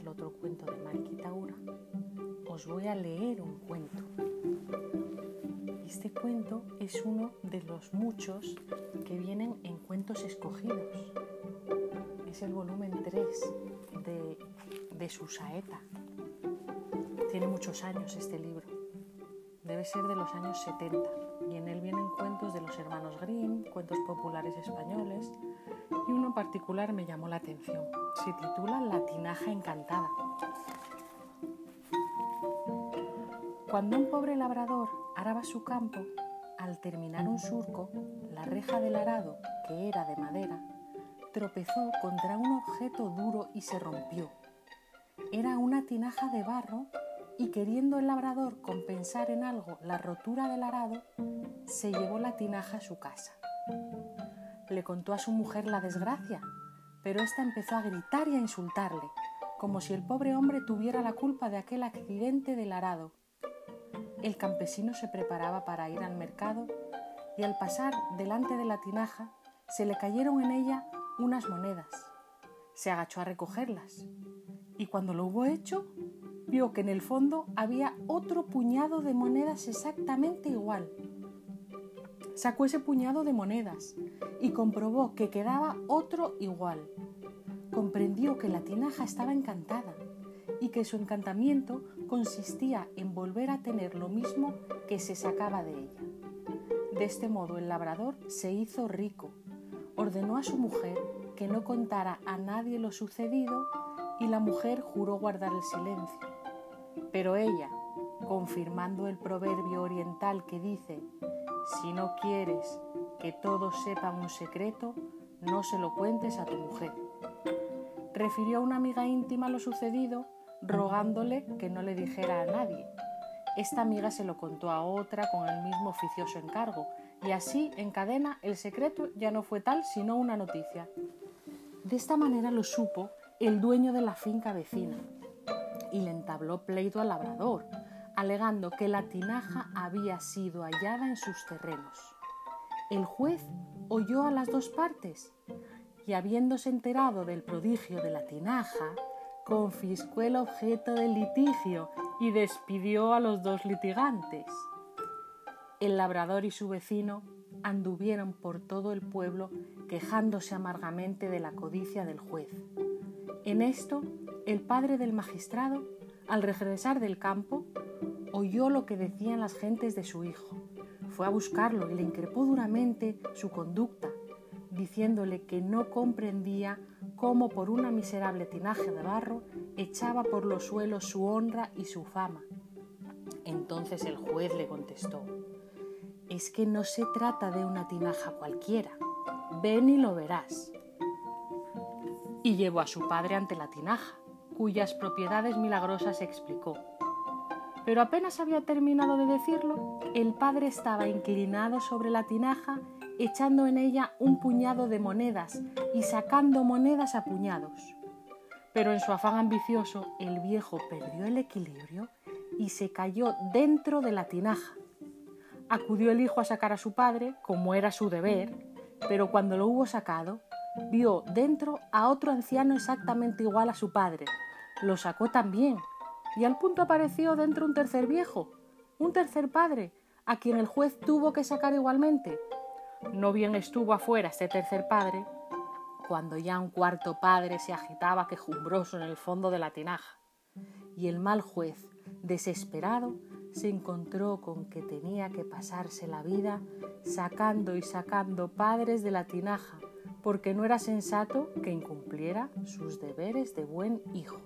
el otro cuento de Mariquitaura, os voy a leer un cuento. Este cuento es uno de los muchos que vienen en cuentos escogidos. Es el volumen 3 de, de Susaeta. Tiene muchos años este libro. Debe ser de los años 70 y en él vienen cuentos de los hermanos Grimm, cuentos populares españoles y uno en particular me llamó la atención. Se titula La tinaja encantada. Cuando un pobre labrador araba su campo, al terminar un surco, la reja del arado, que era de madera, tropezó contra un objeto duro y se rompió. Era una tinaja de barro y queriendo el labrador compensar en algo la rotura del arado, se llevó la tinaja a su casa. Le contó a su mujer la desgracia, pero ésta empezó a gritar y a insultarle, como si el pobre hombre tuviera la culpa de aquel accidente del arado. El campesino se preparaba para ir al mercado y al pasar delante de la tinaja se le cayeron en ella unas monedas. Se agachó a recogerlas y cuando lo hubo hecho vio que en el fondo había otro puñado de monedas exactamente igual. Sacó ese puñado de monedas y comprobó que quedaba otro igual. Comprendió que la tinaja estaba encantada y que su encantamiento consistía en volver a tener lo mismo que se sacaba de ella. De este modo el labrador se hizo rico, ordenó a su mujer que no contara a nadie lo sucedido y la mujer juró guardar el silencio. Pero ella, confirmando el proverbio oriental que dice, si no quieres que todos sepan un secreto, no se lo cuentes a tu mujer. Refirió a una amiga íntima lo sucedido, rogándole que no le dijera a nadie. Esta amiga se lo contó a otra con el mismo oficioso encargo, y así, en cadena, el secreto ya no fue tal sino una noticia. De esta manera lo supo el dueño de la finca vecina, y le entabló pleito al labrador, alegando que la tinaja había sido hallada en sus terrenos. El juez oyó a las dos partes y, habiéndose enterado del prodigio de la tinaja, confiscó el objeto del litigio y despidió a los dos litigantes. El labrador y su vecino anduvieron por todo el pueblo quejándose amargamente de la codicia del juez. En esto el padre del magistrado, al regresar del campo, oyó lo que decían las gentes de su hijo. Fue a buscarlo y le increpó duramente su conducta, diciéndole que no comprendía cómo por una miserable tinaje de barro echaba por los suelos su honra y su fama. Entonces el juez le contestó, es que no se trata de una tinaja cualquiera, ven y lo verás. Y llevó a su padre ante la tinaja cuyas propiedades milagrosas explicó. Pero apenas había terminado de decirlo, el padre estaba inclinado sobre la tinaja, echando en ella un puñado de monedas y sacando monedas a puñados. Pero en su afán ambicioso, el viejo perdió el equilibrio y se cayó dentro de la tinaja. Acudió el hijo a sacar a su padre, como era su deber, pero cuando lo hubo sacado, vio dentro a otro anciano exactamente igual a su padre, lo sacó también, y al punto apareció dentro un tercer viejo, un tercer padre, a quien el juez tuvo que sacar igualmente. No bien estuvo afuera este tercer padre, cuando ya un cuarto padre se agitaba quejumbroso en el fondo de la tinaja, y el mal juez, desesperado, se encontró con que tenía que pasarse la vida sacando y sacando padres de la tinaja, porque no era sensato que incumpliera sus deberes de buen hijo.